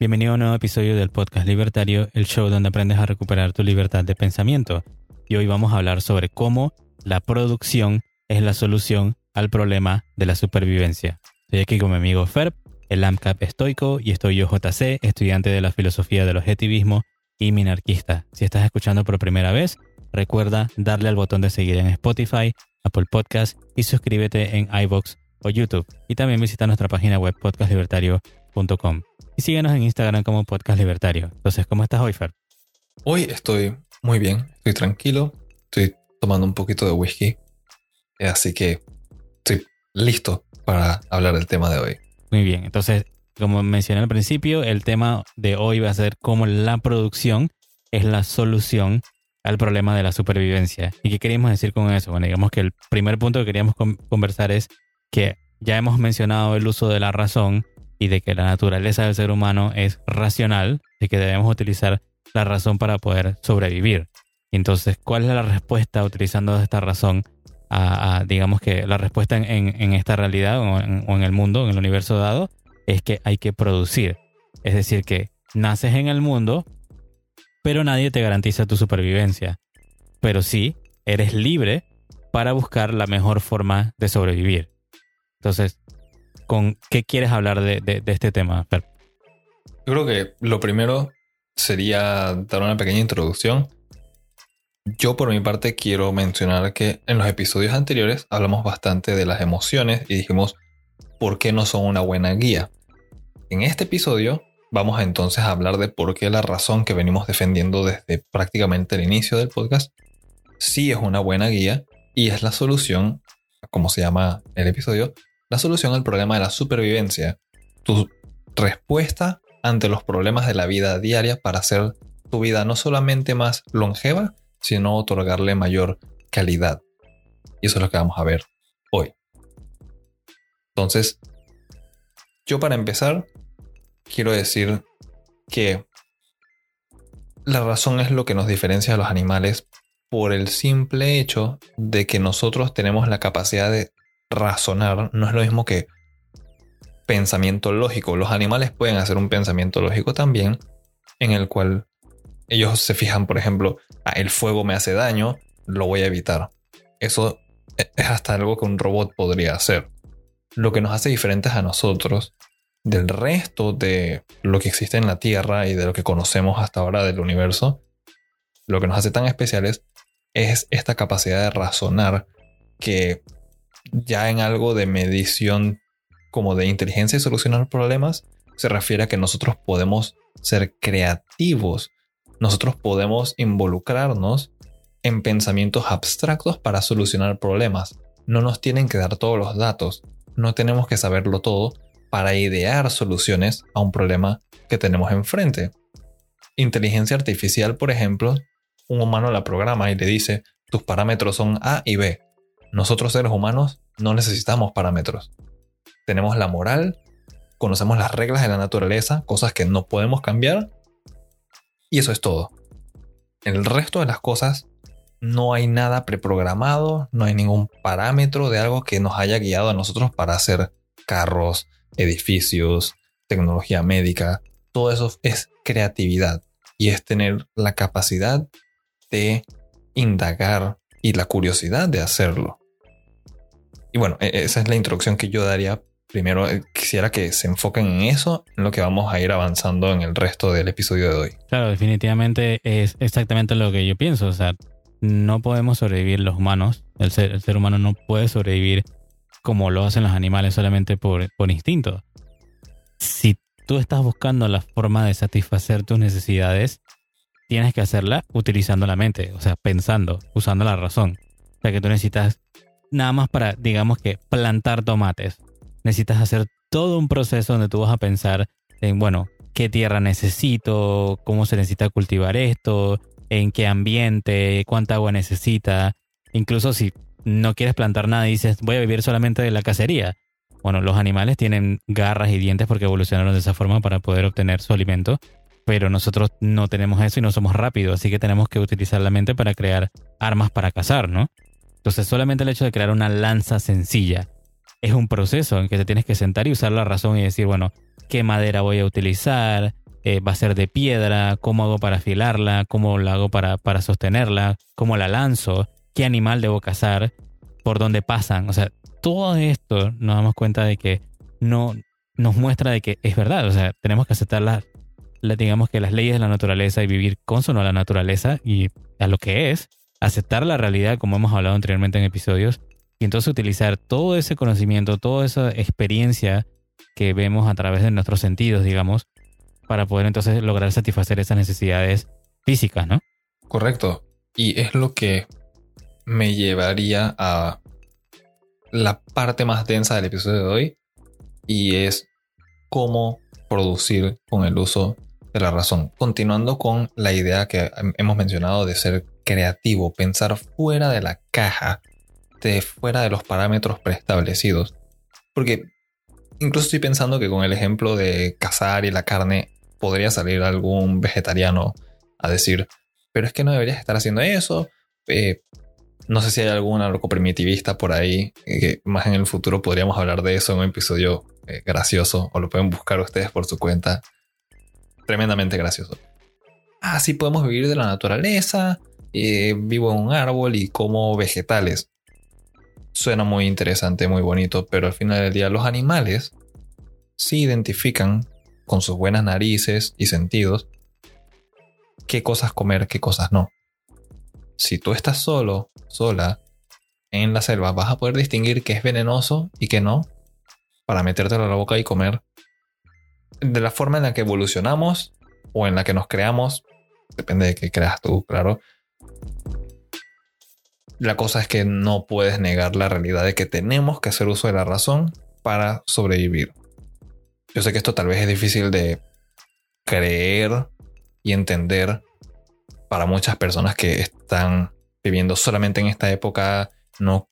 Bienvenido a un nuevo episodio del podcast Libertario, el show donde aprendes a recuperar tu libertad de pensamiento. Y hoy vamos a hablar sobre cómo la producción es la solución al problema de la supervivencia. Estoy aquí con mi amigo Ferb, el AMCAP estoico, y estoy yo JC, estudiante de la filosofía del objetivismo y minarquista. Si estás escuchando por primera vez, recuerda darle al botón de seguir en Spotify, Apple Podcast y suscríbete en iBox o YouTube. Y también visita nuestra página web podcastlibertario.com. Y síguenos en Instagram como Podcast Libertario. Entonces, ¿cómo estás hoy, Fer? Hoy estoy muy bien, estoy tranquilo, estoy tomando un poquito de whisky, así que estoy listo para hablar del tema de hoy. Muy bien, entonces, como mencioné al principio, el tema de hoy va a ser cómo la producción es la solución al problema de la supervivencia. ¿Y qué queríamos decir con eso? Bueno, digamos que el primer punto que queríamos conversar es que ya hemos mencionado el uso de la razón y de que la naturaleza del ser humano es racional, de que debemos utilizar la razón para poder sobrevivir. entonces, ¿cuál es la respuesta utilizando esta razón a, digamos que la respuesta en, esta realidad o en, el mundo, en el universo dado, es que hay que producir. Es decir, que naces en el mundo, pero nadie te garantiza tu supervivencia. Pero sí, eres libre para buscar la mejor forma de sobrevivir. Entonces, ¿con qué quieres hablar de, este tema, Yo creo que lo primero sería dar una pequeña introducción. Yo por mi parte quiero mencionar que en los episodios anteriores hablamos bastante de las emociones y dijimos por qué no son una buena guía. En este episodio vamos entonces a hablar de por qué la razón que venimos defendiendo desde prácticamente el inicio del podcast sí es una buena guía y es la solución, como se llama el episodio, la solución al problema de la supervivencia. Tu respuesta ante los problemas de la vida diaria para hacer tu vida no solamente más longeva, sino otorgarle mayor calidad. Y eso es lo que vamos a ver hoy. Entonces, yo para empezar, quiero decir que la razón es lo que nos diferencia a los animales por el simple hecho de que nosotros tenemos la capacidad de razonar. No es lo mismo que pensamiento lógico. Los animales pueden hacer un pensamiento lógico también, en el cual ellos se fijan, por ejemplo, ah, el fuego me hace daño, lo voy a evitar. Eso e, es hasta algo que un robot podría hacer. Lo que nos hace diferentes a nosotros del resto de lo que existe en la Tierra y de lo que conocemos hasta ahora del universo, lo que nos hace tan especiales es esta capacidad de razonar que ya en algo de medición como de inteligencia y solucionar problemas, se refiere a que nosotros podemos ser creativos, nosotros podemos involucrarnos en pensamientos abstractos para solucionar problemas. No nos tienen que dar todos los datos, no tenemos que saberlo todo para idear soluciones a un problema que tenemos enfrente. Inteligencia artificial, por ejemplo, un humano la programa y le dice, tus parámetros son A y B. Nosotros seres humanos no necesitamos parámetros tenemos la moral, conocemos las reglas de la naturaleza, cosas que no podemos cambiar, y eso es todo. El resto de las cosas no hay nada preprogramado, no hay ningún parámetro de algo que nos haya guiado a nosotros para hacer carros, edificios, tecnología médica. Todo eso es creatividad y es tener la capacidad de indagar y la curiosidad de hacerlo. Y bueno, e-, esa es la introducción que yo daría primero eh, quisiera que se enfoquen en eso, en lo que vamos a ir avanzando en el resto del episodio de hoy. Claro, definitivamente es exactamente lo que yo pienso. O sea, no podemos sobrevivir los humanos. El ser, el ser humano no puede sobrevivir como lo hacen los animales solamente por, por instinto. Si tú estás buscando la forma de satisfacer tus necesidades, tienes que hacerla utilizando la mente, o sea, pensando, usando la razón. O sea, que tú necesitas nada más para, digamos que, plantar tomates necesitas hacer todo un proceso donde tú vas a pensar en, bueno, qué tierra necesito, cómo se necesita cultivar esto, en qué ambiente, cuánta agua necesita. Incluso si no quieres plantar nada y dices, voy a vivir solamente de la cacería. Bueno, los animales tienen garras y dientes porque evolucionaron de esa forma para poder obtener su alimento, pero nosotros no tenemos eso y no somos rápidos, así que tenemos que utilizar la mente para crear armas para cazar, ¿no? Entonces solamente el hecho de crear una lanza sencilla es un proceso en que te tienes que sentar y usar la razón y decir, bueno, ¿qué madera voy a utilizar? Eh, ¿Va a ser de piedra? ¿Cómo hago para afilarla? ¿Cómo la hago para, para sostenerla? ¿Cómo la lanzo? ¿Qué animal debo cazar? ¿Por dónde pasan? O sea, todo esto nos damos cuenta de que no nos muestra de que es verdad. O sea, tenemos que aceptar las, digamos que las leyes de la naturaleza y vivir consono a la naturaleza y a lo que es, aceptar la realidad como hemos hablado anteriormente en episodios y entonces utilizar todo ese conocimiento, toda esa experiencia que vemos a través de nuestros sentidos, digamos, para poder entonces lograr satisfacer esas necesidades físicas, ¿no? Correcto. Y es lo que me llevaría a la parte más densa del episodio de hoy y es cómo producir con el uso de la razón. Continuando con la idea que hemos mencionado de ser creativo, pensar fuera de la caja, de fuera de los parámetros preestablecidos. Porque incluso estoy pensando que con el ejemplo de cazar y la carne podría salir algún vegetariano a decir, pero es que no deberías estar haciendo eso. Eh, no sé si hay algún loco primitivista por ahí, eh, que más en el futuro podríamos hablar de eso en un episodio eh, gracioso, o lo pueden buscar ustedes por su cuenta. Tremendamente gracioso. Ah, sí podemos vivir de la naturaleza, vivo en un árbol y como vegetales. Suena muy interesante, muy bonito, pero al final del día los animales sí identifican con sus buenas narices y sentidos qué cosas comer, qué cosas no. Si tú estás solo, sola, en la selva, vas a poder distinguir qué es venenoso y qué no para metértelo a la boca y comer. De la forma en la que evolucionamos o en la que nos creamos, depende de qué creas tú, claro. La cosa es que no puedes negar la realidad de que tenemos que hacer uso de la razón para sobrevivir. Yo sé que esto tal vez es difícil de creer y entender para muchas personas que están viviendo solamente en esta época, no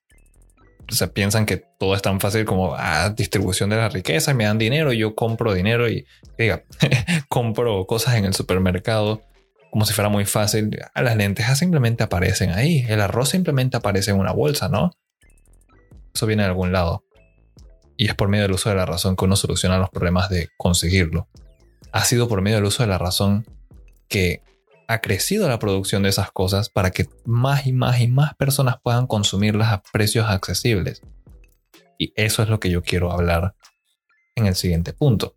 se piensan que todo es tan fácil como ah, distribución de la riqueza, me dan dinero, yo compro dinero y diga, compro cosas en el supermercado como si fuera muy fácil. Las lentejas simplemente aparecen ahí, el arroz simplemente aparece en una bolsa, ¿no? Eso viene de algún lado y es por medio del uso de la razón que uno soluciona los problemas de conseguirlo. Ha sido por medio del uso de la razón que ha crecido la producción de esas cosas para que más y más y más personas puedan consumirlas a precios accesibles. Y eso es lo que yo quiero hablar en el siguiente punto.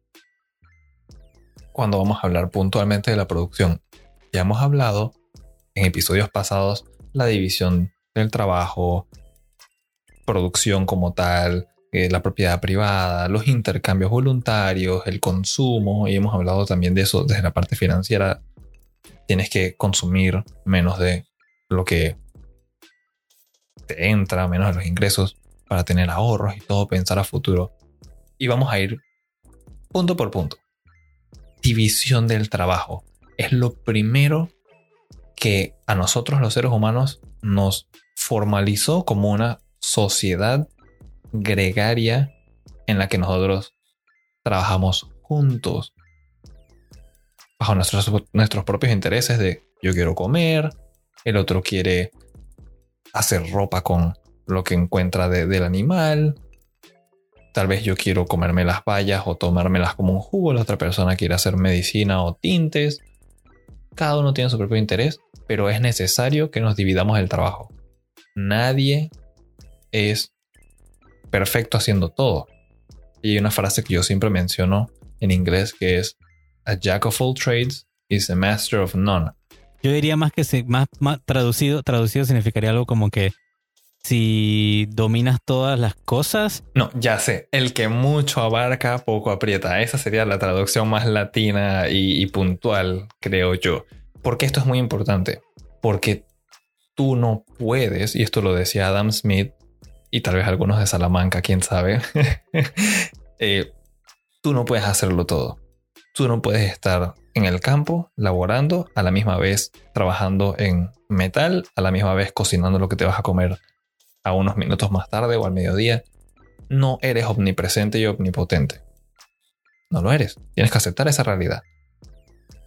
Cuando vamos a hablar puntualmente de la producción, ya hemos hablado en episodios pasados la división del trabajo, producción como tal, eh, la propiedad privada, los intercambios voluntarios, el consumo, y hemos hablado también de eso desde la parte financiera. Tienes que consumir menos de lo que te entra, menos de los ingresos para tener ahorros y todo, pensar a futuro. Y vamos a ir punto por punto. División del trabajo. Es lo primero que a nosotros los seres humanos nos formalizó como una sociedad gregaria en la que nosotros trabajamos juntos bajo nuestros, nuestros propios intereses de yo quiero comer, el otro quiere hacer ropa con lo que encuentra del animal, tal vez yo quiero comerme las bayas o tomármelas como un jugo, la otra persona quiere hacer medicina o tintes. Cada uno tiene su propio interés, pero es necesario que nos dividamos el trabajo. Nadie es perfecto haciendo todo. Y hay una frase que yo siempre menciono en inglés que es A jack of all trades is a master of none. Yo diría más que si, más, más traducido, traducido significaría algo como que si dominas todas las cosas. No, ya sé. El que mucho abarca, poco aprieta. Esa sería la traducción más latina y, y puntual, creo yo. Porque esto es muy importante. Porque tú no puedes, y esto lo decía Adam Smith, y tal vez algunos de Salamanca, quién sabe, eh, tú no puedes hacerlo todo. Tú no puedes estar en el campo laborando, a la misma vez trabajando en metal, a la misma vez cocinando lo que te vas a comer a unos minutos más tarde o al mediodía. No eres omnipresente y omnipotente. No lo eres. Tienes que aceptar esa realidad.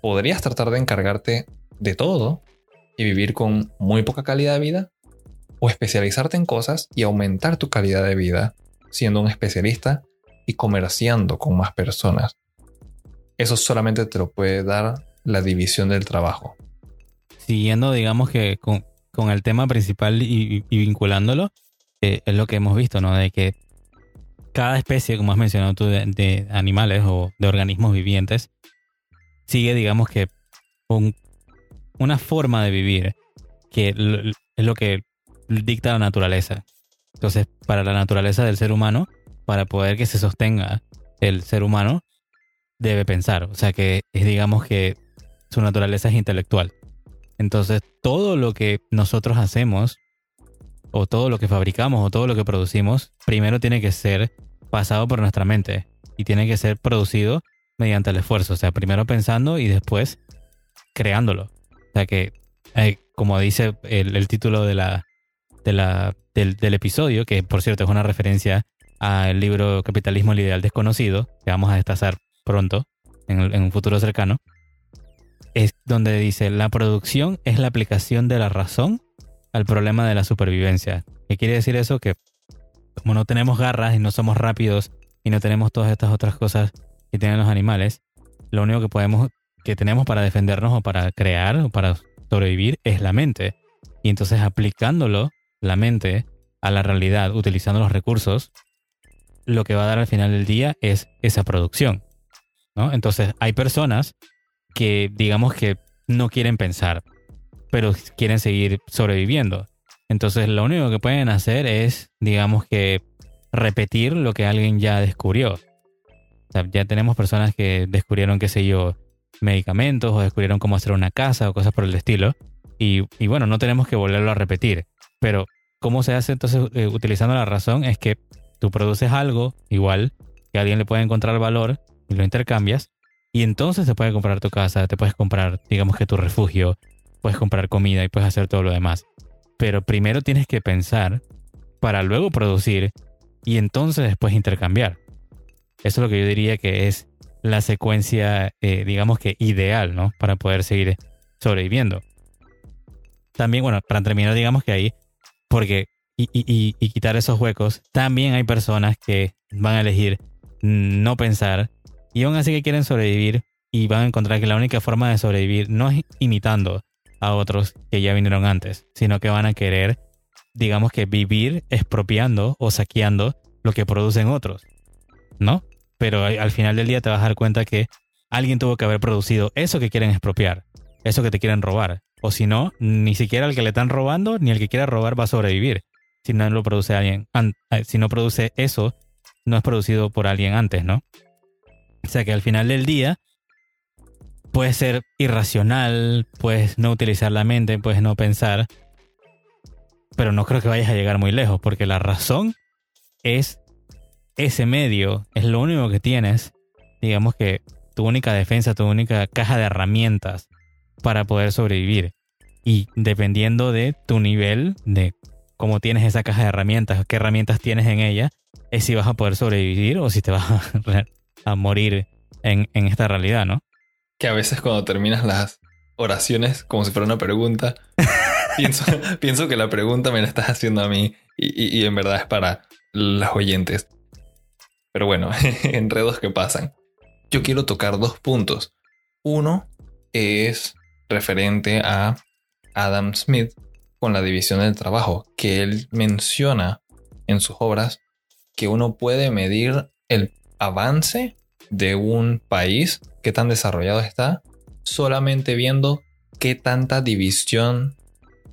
Podrías tratar de encargarte de todo y vivir con muy poca calidad de vida o especializarte en cosas y aumentar tu calidad de vida siendo un especialista y comerciando con más personas. Eso solamente te lo puede dar la división del trabajo. Siguiendo, digamos que con, el tema principal y, vinculándolo, eh, es lo que hemos visto, ¿no? De que cada especie, como has mencionado tú, de, animales o de organismos vivientes, sigue, digamos que, una forma de vivir que es lo que dicta la naturaleza. Entonces, para la naturaleza del ser humano, para poder que se sostenga el ser humano, debe pensar. O sea que es, digamos que su naturaleza es intelectual. Entonces, todo lo que nosotros hacemos, o todo lo que fabricamos, o todo lo que producimos, primero tiene que ser pasado por nuestra mente y tiene que ser producido mediante el esfuerzo. O sea, primero pensando y después creándolo. O sea que, eh, como dice el, título de la, de la, del, episodio, que por cierto es una referencia al libro Capitalismo, el ideal desconocido, que vamos a destazar pronto, en, un futuro cercano, es donde dice, la producción es la aplicación de la razón al problema de la supervivencia. ¿Qué quiere decir eso? Que como no tenemos garras y no somos rápidos y no tenemos todas estas otras cosas que tienen los animales, lo único que podemos, que tenemos para defendernos o para crear o para sobrevivir es la mente. Y entonces aplicándolo, la mente, a la realidad, utilizando los recursos, lo que va a dar al final del día es esa producción. ¿No? Entonces hay personas que digamos que no quieren pensar, pero quieren seguir sobreviviendo. Entonces lo único que pueden hacer es, digamos que, repetir lo que alguien ya descubrió. ya tenemos personas que descubrieron, qué sé yo, medicamentos o descubrieron cómo hacer una casa o cosas por el estilo. Y, bueno, no tenemos que volverlo a repetir. Pero cómo se hace entonces eh, utilizando la razón es que tú produces algo igual que alguien le puede encontrar valor lo intercambias y entonces te puedes comprar tu casa, te puedes comprar, digamos que tu refugio, puedes comprar comida y puedes hacer todo lo demás. Pero primero tienes que pensar para luego producir y entonces después intercambiar. Eso es lo que yo diría que es la secuencia, eh, digamos que ideal, ¿no? Para poder seguir sobreviviendo. También, bueno, para terminar, digamos que ahí, porque, y, y, y quitar esos huecos, también hay personas que van a elegir no pensar y aún así que quieren sobrevivir y van a encontrar que la única forma de sobrevivir no es imitando, a otros que ya vinieron antes, sino que van a querer, digamos que vivir expropiando o saqueando lo que producen otros, ¿no? Pero al final del día te vas a dar cuenta que alguien tuvo que haber producido eso que quieren expropiar, eso que te quieren robar. O si no, ni siquiera el que le están robando ni el que quiera robar va a sobrevivir. Si no lo produce alguien, eh, si no produce eso, no es producido por alguien antes, ¿no? O sea que al final del día, puedes ser irracional, puedes no utilizar la mente, puedes no pensar, pero no creo que vayas a llegar muy lejos, porque la razón es ese medio, es lo único que tienes, digamos que tu única defensa, tu única caja de herramientas para poder sobrevivir. Y dependiendo de tu nivel, de cómo tienes esa caja de herramientas, qué herramientas tienes en ella, es si vas a poder sobrevivir o si te vas a, morir en, en esta realidad, ¿no? que a veces cuando terminas las oraciones como si fuera una pregunta, pienso, que la pregunta me la estás haciendo a mí y, en verdad es para los oyentes. Pero bueno, enredos que pasan. Yo quiero tocar dos puntos. Uno es referente a Adam Smith con la división del trabajo, que él menciona en sus obras que uno puede medir el avance de un país, qué tan desarrollado está, solamente viendo qué tanta división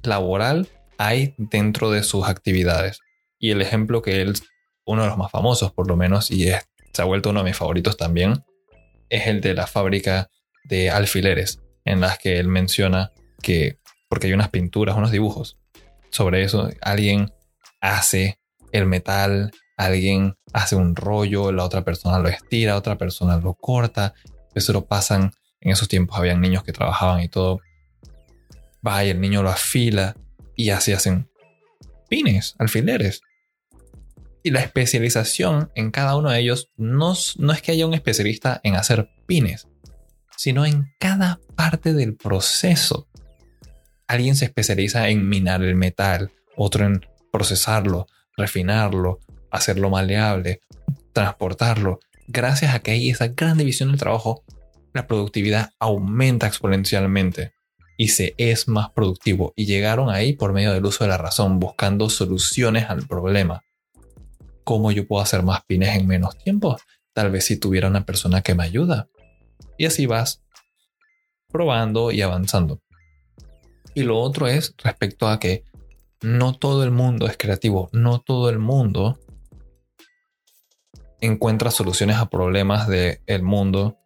laboral hay dentro de sus actividades. Y el ejemplo que él, uno de los más famosos por lo menos, y se ha vuelto uno de mis favoritos también, es el de la fábrica de alfileres, en las que él menciona que, porque hay unas pinturas, unos dibujos sobre eso, alguien hace el metal, alguien hace un rollo, la otra persona lo estira, otra persona lo corta. Eso lo pasan. En esos tiempos habían niños que trabajaban y todo. Va y el niño lo afila y así hacen pines, alfileres. Y la especialización en cada uno de ellos no, no es que haya un especialista en hacer pines, sino en cada parte del proceso. Alguien se especializa en minar el metal, otro en procesarlo, refinarlo, hacerlo maleable, transportarlo. Gracias a que hay esa gran división del trabajo, la productividad aumenta exponencialmente y se es más productivo. Y llegaron ahí por medio del uso de la razón, buscando soluciones al problema. ¿Cómo yo puedo hacer más pines en menos tiempo? Tal vez si tuviera una persona que me ayuda. Y así vas probando y avanzando. Y lo otro es respecto a que no todo el mundo es creativo, no todo el mundo encuentra soluciones a problemas del mundo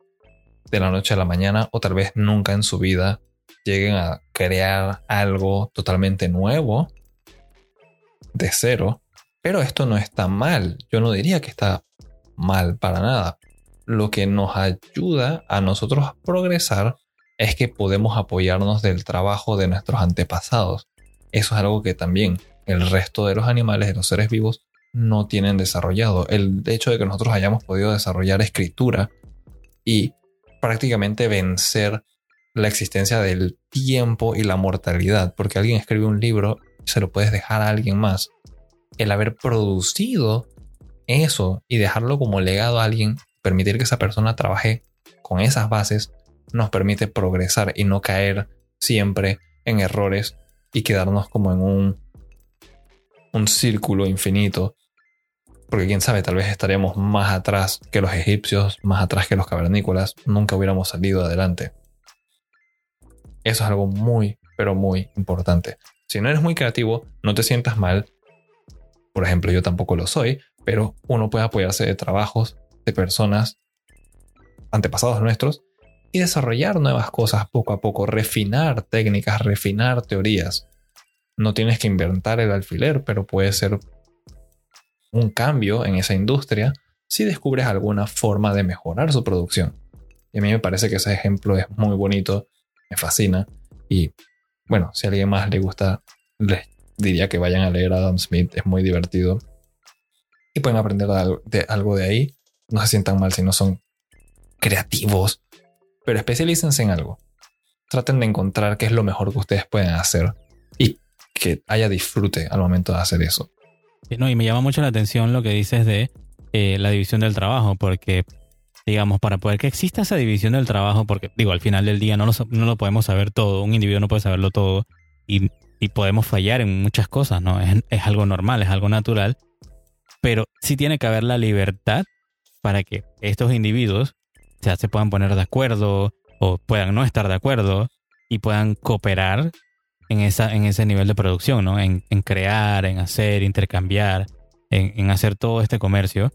de la noche a la mañana o tal vez nunca en su vida lleguen a crear algo totalmente nuevo de cero. Pero esto no está mal. Yo no diría que está mal para nada. Lo que nos ayuda a nosotros a progresar es que podemos apoyarnos del trabajo de nuestros antepasados. Eso es algo que también el resto de los animales, de los seres vivos, no tienen desarrollado. El hecho de que nosotros hayamos podido desarrollar escritura y prácticamente vencer la existencia del tiempo y la mortalidad, porque alguien escribe un libro se lo puedes dejar a alguien más. El haber producido eso y dejarlo como legado a alguien, permitir que esa persona trabaje con esas bases, nos permite progresar y no caer siempre en errores y quedarnos como en un, un círculo infinito. Porque quién sabe, tal vez estaríamos más atrás que los egipcios, más atrás que los cavernícolas, nunca hubiéramos salido adelante. Eso es algo muy, pero muy importante. Si no eres muy creativo, no te sientas mal. Por ejemplo, yo tampoco lo soy, pero uno puede apoyarse de trabajos de personas antepasados nuestros y desarrollar nuevas cosas poco a poco, refinar técnicas, refinar teorías. No tienes que inventar el alfiler, pero puede ser un cambio en esa industria si descubres alguna forma de mejorar su producción. Y a mí me parece que ese ejemplo es muy bonito, me fascina. Y bueno, si a alguien más le gusta, les diría que vayan a leer a Adam Smith, es muy divertido. Y pueden aprender de algo de ahí. No se sientan mal si no son creativos pero especialícense en algo. Traten de encontrar qué es lo mejor que ustedes pueden hacer y que haya disfrute al momento de hacer eso. No, y me llama mucho la atención lo que dices de eh, la división del trabajo, porque, digamos, para poder que exista esa división del trabajo, porque, digo, al final del día no lo, no lo podemos saber todo, un individuo no puede saberlo todo y, y podemos fallar en muchas cosas, ¿no? Es, es algo normal, es algo natural, pero sí tiene que haber la libertad para que estos individuos sea, se puedan poner de acuerdo o puedan no estar de acuerdo y puedan cooperar en, esa, en ese nivel de producción, ¿no? En, crear, en hacer, intercambiar, en, hacer todo este comercio.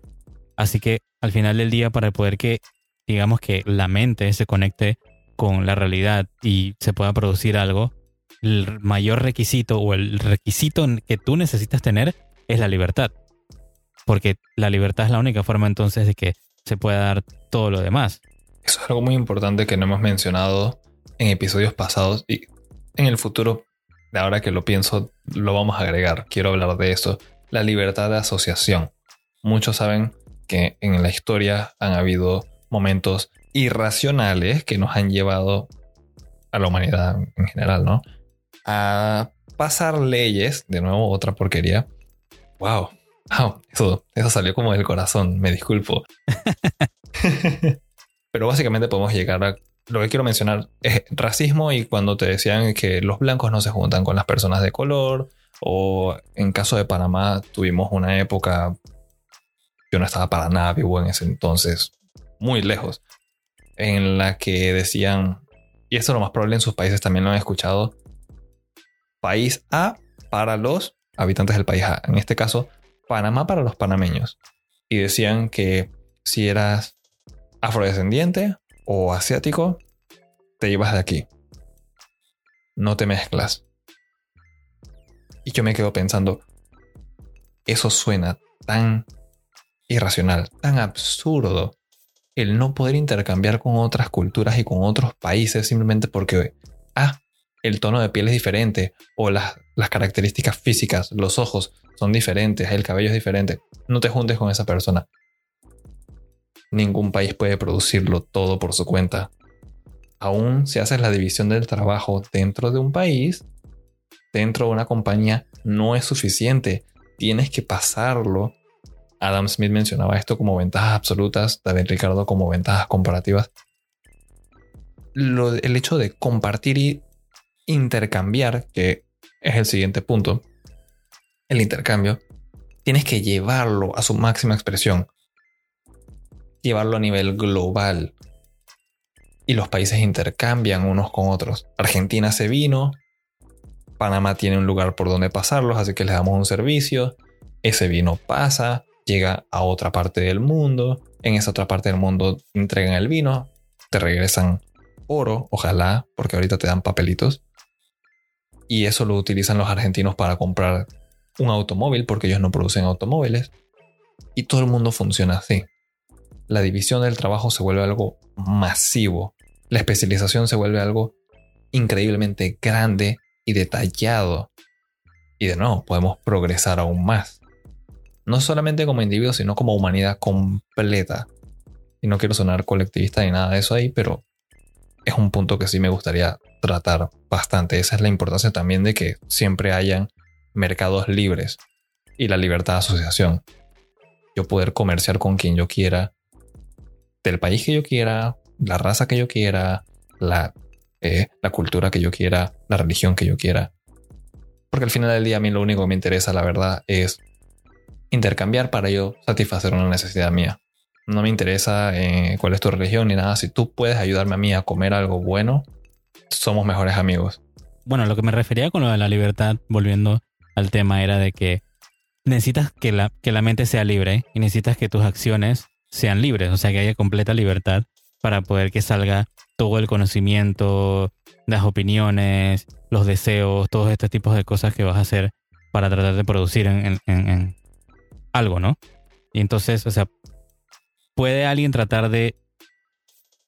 Así que al final del día, para poder que, digamos que la mente se conecte con la realidad y se pueda producir algo, el mayor requisito o el requisito que tú necesitas tener es la libertad. Porque la libertad es la única forma entonces de que se puede dar todo lo demás. Eso es algo muy importante que no hemos mencionado en episodios pasados y en el futuro, ahora que lo pienso, lo vamos a agregar. Quiero hablar de eso. La libertad de asociación. Muchos saben que en la historia han habido momentos irracionales que nos han llevado a la humanidad en general, ¿no? A pasar leyes, de nuevo otra porquería. Wow, eso, eso salió como del corazón, me disculpo. Pero básicamente podemos llegar a lo que quiero mencionar es racismo y cuando te decían que los blancos no se juntan con las personas de color o en caso de Panamá tuvimos una época yo no estaba para nada vivo en ese entonces muy lejos en la que decían y esto lo más probable en sus países también lo han escuchado país A para los habitantes del país A en este caso Panamá para los panameños. Y decían que si eras afrodescendiente o asiático, te llevas de aquí. No te mezclas. Y yo me quedo pensando, eso suena tan irracional, tan absurdo, el no poder intercambiar con otras culturas y con otros países simplemente porque, ah, el tono de piel es diferente o las, las características físicas, los ojos son diferentes, el cabello es diferente. No te juntes con esa persona. Ningún país puede producirlo todo por su cuenta. Aún si haces la división del trabajo dentro de un país, dentro de una compañía, no es suficiente. Tienes que pasarlo Adam Smith mencionaba esto como ventajas absolutas, David Ricardo como ventajas comparativas. el hecho de compartir y intercambiar, que es el siguiente punto, el intercambio, tienes que llevarlo a su máxima expresión, llevarlo a nivel global. Y los países intercambian unos con otros. Argentina se vino, Panamá tiene un lugar por donde pasarlos, así que les damos un servicio. Ese vino pasa, llega a otra parte del mundo. En esa otra parte del mundo entregan el vino, te regresan oro, ojalá, porque ahorita te dan papelitos. Y eso lo utilizan los argentinos para comprar un automóvil, porque ellos no producen automóviles. Y todo el mundo funciona así. La división del trabajo se vuelve algo masivo. La especialización se vuelve algo increíblemente grande y detallado. Y de nuevo, podemos progresar aún más. No solamente como individuos, sino como humanidad completa. Y no quiero sonar colectivista ni nada de eso ahí, pero es un punto que sí me gustaría tratar bastante. Esa es la importancia también de que siempre hayan mercados libres y la libertad de asociación. Yo poder comerciar con quien yo quiera, del país que yo quiera, la raza que yo quiera, la eh, la cultura que yo quiera, la religión que yo quiera. Porque al final del día a mí lo único que me interesa, la verdad, es intercambiar para yo satisfacer una necesidad mía. No me interesa eh, cuál es tu religión ni nada. Si tú puedes ayudarme a mí a comer algo bueno, somos mejores amigos. Bueno, lo que me refería con lo de la libertad, volviendo al tema, era de que necesitas que la, que la mente sea libre y necesitas que tus acciones sean libres, o sea, que haya completa libertad para poder que salga todo el conocimiento, las opiniones, los deseos, todos estos tipos de cosas que vas a hacer para tratar de producir en, algo, ¿no? Y entonces, o sea, puede alguien tratar de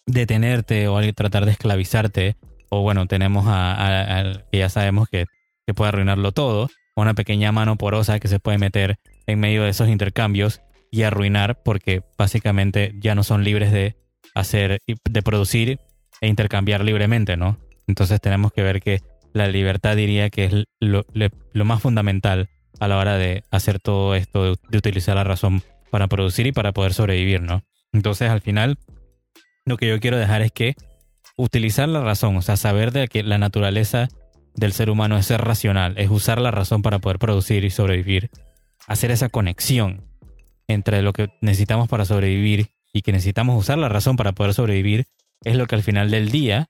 detenerte o alguien tratar de esclavizarte, o bueno, tenemos a, que ya sabemos que, que puede arruinarlo todo, una pequeña mano porosa que se puede meter en medio de esos intercambios y arruinar porque básicamente ya no son libres de hacer, de producir e intercambiar libremente, ¿no? Entonces tenemos que ver que la libertad diría que es lo, más fundamental a la hora de hacer todo esto, de, utilizar la razón para producir y para poder sobrevivir, ¿no? Entonces al final lo que yo quiero dejar es que utilizar la razón, o sea, saber de que la naturaleza del ser humano es ser racional, es usar la razón para poder producir y sobrevivir, hacer esa conexión entre lo que necesitamos para sobrevivir y que necesitamos usar la razón para poder sobrevivir, es lo que al final del día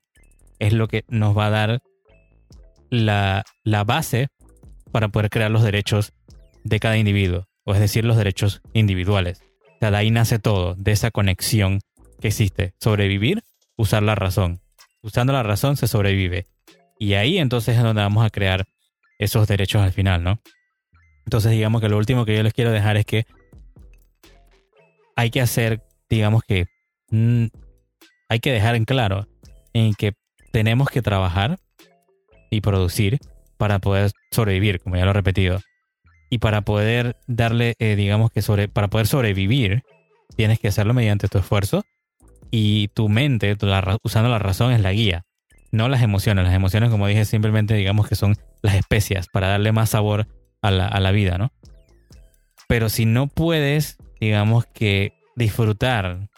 es lo que nos va a dar la, base para poder crear los derechos de cada individuo, o es decir, los derechos individuales. O sea, de ahí nace todo, de esa conexión que existe. Sobrevivir, usar la razón. Usando la razón se sobrevive. Y ahí entonces es donde vamos a crear esos derechos al final, ¿no? Entonces digamos que lo último que yo les quiero dejar es que hay que hacer digamos que mm, hay que dejar en claro en que tenemos que trabajar y producir para poder sobrevivir, como ya lo he repetido. Y para poder darle, eh, digamos que para poder sobrevivir, tienes que hacerlo mediante tu esfuerzo y tu mente, usando la razón, es la guía, no las emociones. Las emociones, como dije, simplemente digamos que son las especias para darle más sabor a la, a la vida, ¿no? Pero si no puedes, digamos que disfrutar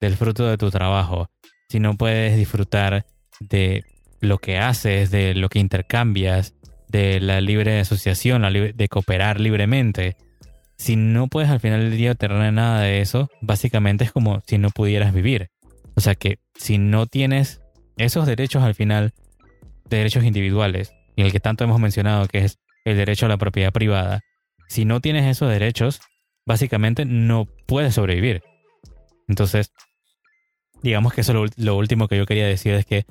del fruto de tu trabajo, si no puedes disfrutar de lo que haces, de lo que intercambias, de la libre asociación, de cooperar libremente, si no puedes al final del día tener nada de eso, básicamente es como si no pudieras vivir. O sea que si no tienes esos derechos al final, derechos individuales, y el que tanto hemos mencionado que es el derecho a la propiedad privada, si no tienes esos derechos, básicamente no puedes sobrevivir. Entonces, digamos que eso lo, lo último que yo quería decir es que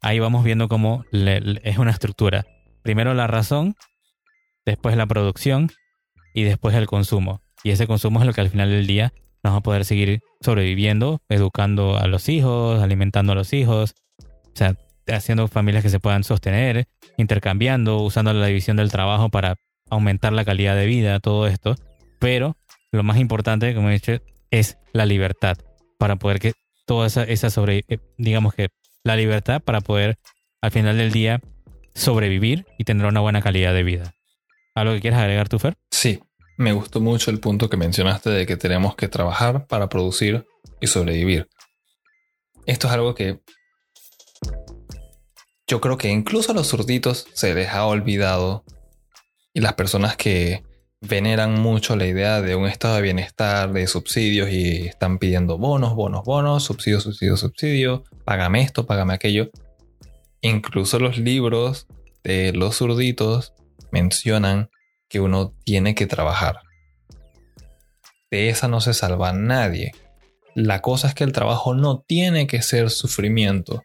ahí vamos viendo cómo es una estructura. Primero la razón, después la producción y después el consumo. Y ese consumo es lo que al final del día nos va a poder seguir sobreviviendo, educando a los hijos, alimentando a los hijos, o sea, haciendo familias que se puedan sostener, intercambiando, usando la división del trabajo para aumentar la calidad de vida, todo esto. Pero lo más importante, como he dicho, es la libertad para poder que toda esa, esa sobre, eh, digamos que la libertad para poder al final del día sobrevivir y tener una buena calidad de vida. ¿Algo que quieras agregar tú, Fer? Sí. me gustó mucho el punto que mencionaste de que tenemos que trabajar para producir y sobrevivir. Esto es algo que yo creo que incluso a los zurditos se les ha olvidado y las personas que veneran mucho la idea de un estado de bienestar, de subsidios y están pidiendo bonos, bonos, bonos, subsidio, subsidio, subsidio, págame esto, págame aquello. Incluso los libros de los zurditos mencionan que uno tiene que trabajar. De esa no se salva nadie. La cosa es que el trabajo no tiene que ser sufrimiento.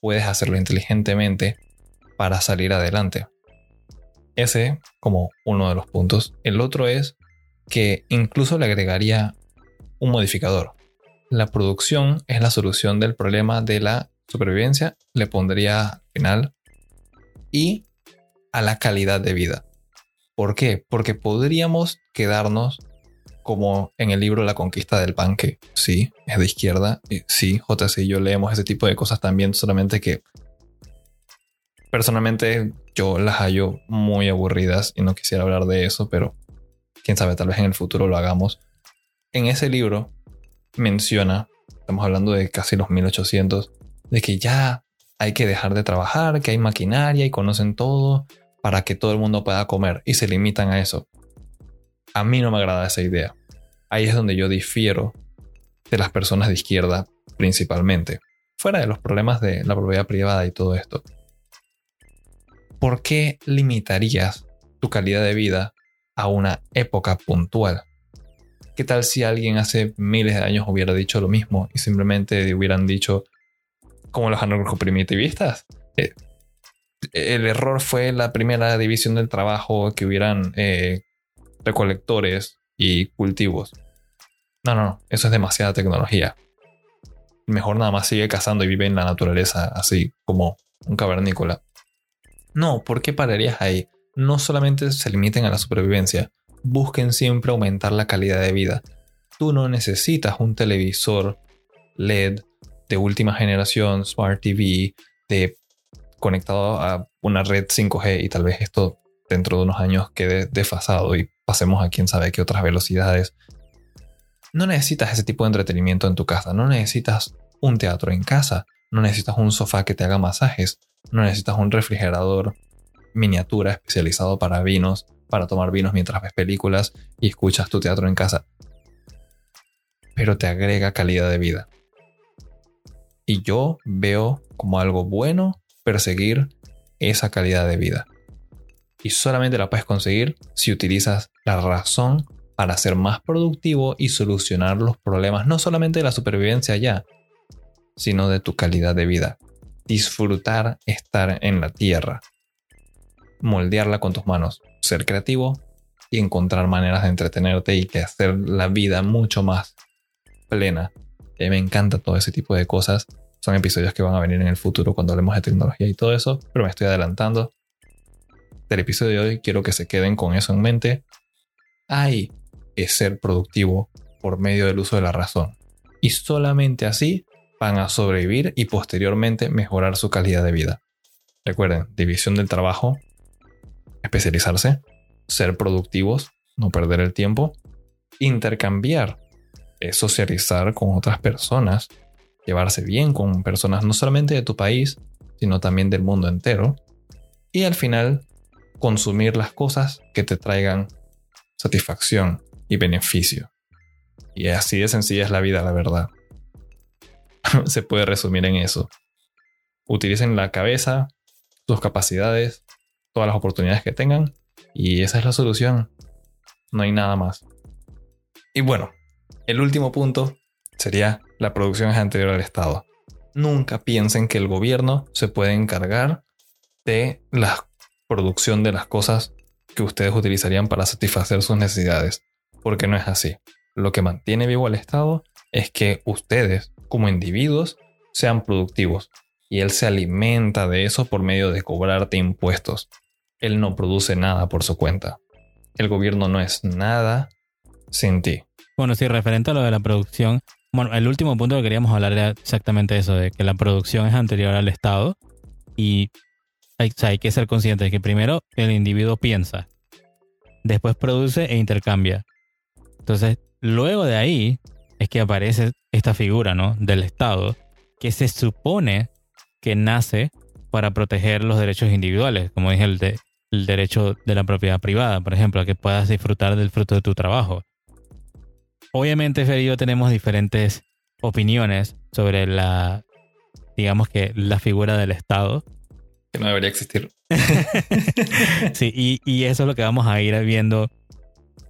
Puedes hacerlo inteligentemente para salir adelante. Ese como uno de los puntos. El otro es que incluso le agregaría un modificador. La producción es la solución del problema de la supervivencia. Le pondría al final y a la calidad de vida. ¿Por qué? Porque podríamos quedarnos como en el libro La conquista del pan, que sí, es de izquierda, y sí, JC y yo leemos ese tipo de cosas también, solamente que personalmente yo las hallo muy aburridas y no quisiera hablar de eso, pero quién sabe, tal vez en el futuro lo hagamos. En ese libro menciona, estamos hablando de casi los 1800, de que ya hay que dejar de trabajar, que hay maquinaria y conocen todo para que todo el mundo pueda comer y se limitan a eso. A mí no me agrada esa idea. Ahí es donde yo difiero de las personas de izquierda principalmente, fuera de los problemas de la propiedad privada y todo esto. ¿Por qué limitarías tu calidad de vida a una época puntual? ¿Qué tal si alguien hace miles de años hubiera dicho lo mismo y simplemente hubieran dicho, como los anarcoprimitivistas? Eh, el error fue la primera división del trabajo, que hubieran eh, recolectores y cultivos. No, no, no, eso es demasiada tecnología. Mejor nada más sigue cazando y vive en la naturaleza, así como un cavernícola. No, ¿por qué pararías ahí? No solamente se limiten a la supervivencia, busquen siempre aumentar la calidad de vida. Tú no necesitas un televisor LED de última generación, Smart TV, de conectado a una red 5G y tal vez esto dentro de unos años quede desfasado y pasemos a quién sabe qué otras velocidades. No necesitas ese tipo de entretenimiento en tu casa, no necesitas un teatro en casa, no necesitas un sofá que te haga masajes, no necesitas un refrigerador miniatura especializado para vinos, para tomar vinos mientras ves películas y escuchas tu teatro en casa. Pero te agrega calidad de vida. Y yo veo como algo bueno perseguir esa calidad de vida. Y solamente la puedes conseguir si utilizas la razón para ser más productivo y solucionar los problemas no solamente de la supervivencia ya, sino de tu calidad de vida disfrutar estar en la tierra, moldearla con tus manos, ser creativo y encontrar maneras de entretenerte y de hacer la vida mucho más plena. Y me encanta todo ese tipo de cosas. Son episodios que van a venir en el futuro cuando hablemos de tecnología y todo eso, pero me estoy adelantando. Del episodio de hoy quiero que se queden con eso en mente. Hay es ser productivo por medio del uso de la razón. Y solamente así van a sobrevivir y posteriormente mejorar su calidad de vida. Recuerden, división del trabajo, especializarse, ser productivos, no perder el tiempo, intercambiar, socializar con otras personas, llevarse bien con personas no solamente de tu país, sino también del mundo entero, y al final consumir las cosas que te traigan satisfacción y beneficio. Y así de sencilla es la vida, la verdad. se puede resumir en eso. Utilicen la cabeza, sus capacidades, todas las oportunidades que tengan y esa es la solución. No hay nada más. Y bueno, el último punto sería la producción es anterior al Estado. Nunca piensen que el gobierno se puede encargar de la producción de las cosas que ustedes utilizarían para satisfacer sus necesidades, porque no es así. Lo que mantiene vivo al Estado es que ustedes como individuos sean productivos y él se alimenta de eso por medio de cobrarte impuestos. Él no produce nada por su cuenta. El gobierno no es nada sin ti. Bueno, sí, referente a lo de la producción, bueno, el último punto que queríamos hablar era exactamente eso, de que la producción es anterior al Estado y hay, hay que ser consciente de que primero el individuo piensa después produce e intercambia. Entonces, luego de ahí es que aparece esta figura, ¿no? Del Estado, que se supone que nace para proteger los derechos individuales, como dije, el, el derecho de la propiedad privada, por ejemplo, a que puedas disfrutar del fruto de tu trabajo. Obviamente, Fer y yo tenemos diferentes opiniones sobre la, digamos que, la figura del Estado. Que no debería existir. sí, y, y eso es lo que vamos a ir viendo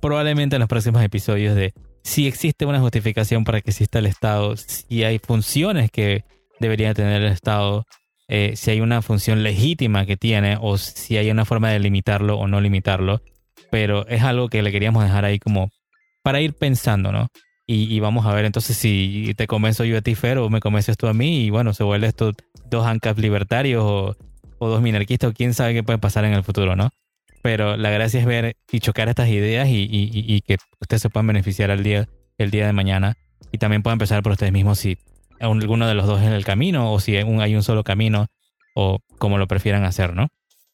probablemente en los próximos episodios de si existe una justificación para que exista el Estado, si hay funciones que debería tener el Estado, eh, si hay una función legítima que tiene o si hay una forma de limitarlo o no limitarlo. Pero es algo que le queríamos dejar ahí como para ir pensando, ¿no? Y, vamos a ver entonces si te convenzo yo a ti, Fer, o me convences tú a mí, y bueno, se vuelven estos dos ANCAP libertarios o, dos minarquistas, o quién sabe qué puede pasar en el futuro, ¿no? Pero la gracia es ver y chocar estas ideas y, que ustedes se puedan beneficiar al día, el día de mañana. Y también puedan empezar por ustedes mismos si alguno de los dos es el camino o si hay un solo camino o como lo prefieran hacer, ¿no?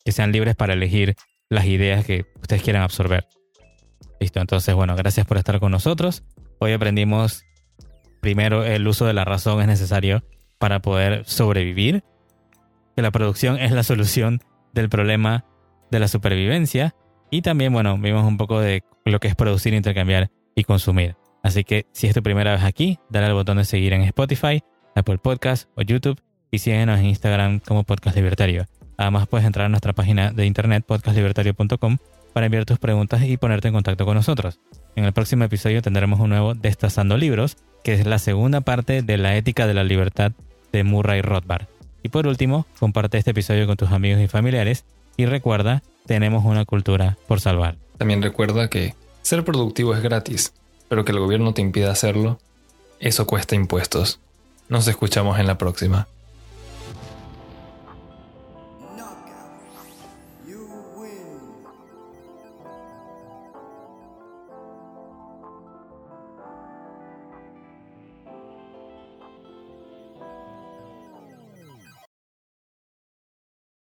Que sean libres para elegir las ideas que ustedes quieran absorber. Listo, entonces bueno, gracias por estar con nosotros. Hoy aprendimos primero el uso de la razón es necesario para poder sobrevivir, que la producción es la solución del problema de la supervivencia y también, bueno, vimos un poco de lo que es producir, intercambiar y consumir. Así que si es tu primera vez aquí, dale al botón de seguir en Spotify, Apple Podcast o YouTube y síguenos en Instagram como Podcast Libertario. Además puedes entrar a nuestra página de internet podcastlibertario.com para enviar tus preguntas y ponerte en contacto con nosotros. En el próximo episodio tendremos un nuevo Destazando Libros, que es la segunda parte de la ética de la libertad de Murray Rothbard. Y por último, comparte este episodio con tus amigos y familiares y recuerda, tenemos una cultura por salvar. También recuerda que ser productivo es gratis, pero que el gobierno te impida hacerlo, eso cuesta impuestos. Nos escuchamos en la próxima.